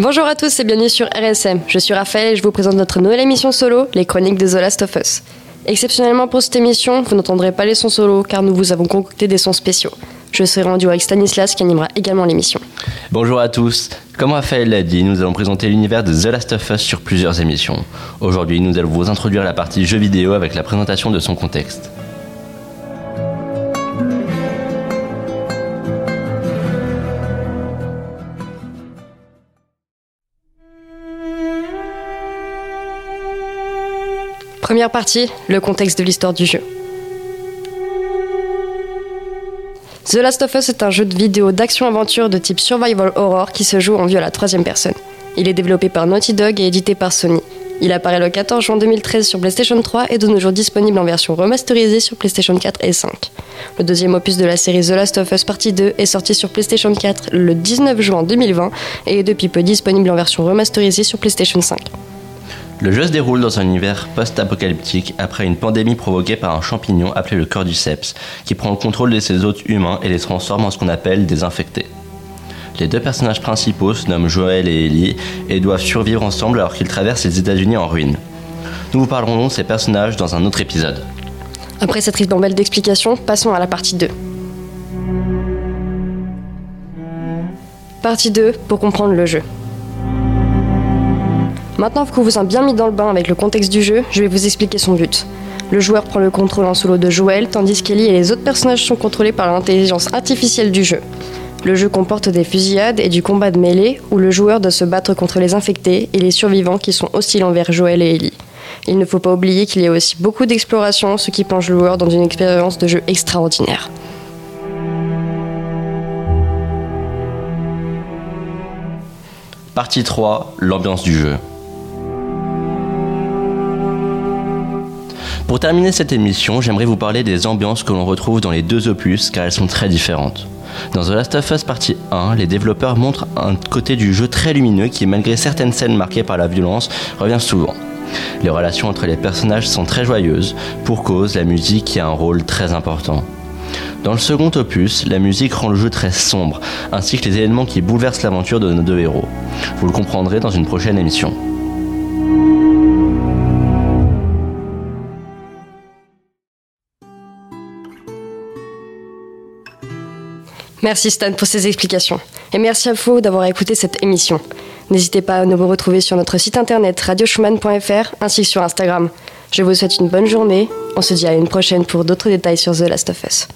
Bonjour à tous et bienvenue sur RSM. Je suis Raphaël et je vous présente notre nouvelle émission solo, les chroniques de The Last of Us. Exceptionnellement pour cette émission, vous n'entendrez pas les sons solo car nous vous avons concocté des sons spéciaux. Je serai rendu avec Stanislas qui animera également l'émission. Bonjour à tous. Comme Raphaël l'a dit, nous allons présenter l'univers de The Last of Us sur plusieurs émissions. Aujourd'hui, nous allons vous introduire la partie jeux vidéo avec la présentation de son contexte. Première partie, le contexte de l'histoire du jeu. The Last of Us est un jeu de vidéo d'action-aventure de type survival horror qui se joue en vue à la troisième personne. Il est développé par Naughty Dog et édité par Sony. Il apparaît le 14 juin 2013 sur PlayStation 3 et de nos jours disponible en version remasterisée sur PlayStation 4 et 5. Le deuxième opus de la série The Last of Us Partie 2 est sorti sur PlayStation 4 le 19 juin 2020 et est depuis peu disponible en version remasterisée sur PlayStation 5. Le jeu se déroule dans un univers post-apocalyptique après une pandémie provoquée par un champignon appelé le cordyceps, qui prend le contrôle de ses hôtes humains et les transforme en ce qu'on appelle des infectés. Les deux personnages principaux se nomment Joel et Ellie et doivent survivre ensemble alors qu'ils traversent les États-Unis en ruine. Nous vous parlerons de ces personnages dans un autre épisode. Après cette ribambelle d'explications, passons à la partie 2. Partie 2 pour comprendre le jeu. Maintenant que vous avez bien mis dans le bain avec le contexte du jeu, je vais vous expliquer son but. Le joueur prend le contrôle en solo de Joel, tandis qu'Ellie et les autres personnages sont contrôlés par l'intelligence artificielle du jeu. Le jeu comporte des fusillades et du combat de mêlée, où le joueur doit se battre contre les infectés et les survivants qui sont hostiles envers Joel et Ellie. Il ne faut pas oublier qu'il y a aussi beaucoup d'exploration, ce qui plonge le joueur dans une expérience de jeu extraordinaire. Partie 3, l'ambiance du jeu. Pour terminer cette émission, j'aimerais vous parler des ambiances que l'on retrouve dans les deux opus car elles sont très différentes. Dans The Last of Us partie 1, les développeurs montrent un côté du jeu très lumineux qui, malgré certaines scènes marquées par la violence, revient souvent. Les relations entre les personnages sont très joyeuses, pour cause la musique y a un rôle très important. Dans le second opus, la musique rend le jeu très sombre, ainsi que les événements qui bouleversent l'aventure de nos deux héros. Vous le comprendrez dans une prochaine émission. Merci Stan pour ces explications. Et merci à vous d'avoir écouté cette émission. N'hésitez pas à nous retrouver sur notre site internet radioschumann.fr ainsi que sur Instagram. Je vous souhaite une bonne journée. On se dit à une prochaine pour d'autres détails sur The Last of Us.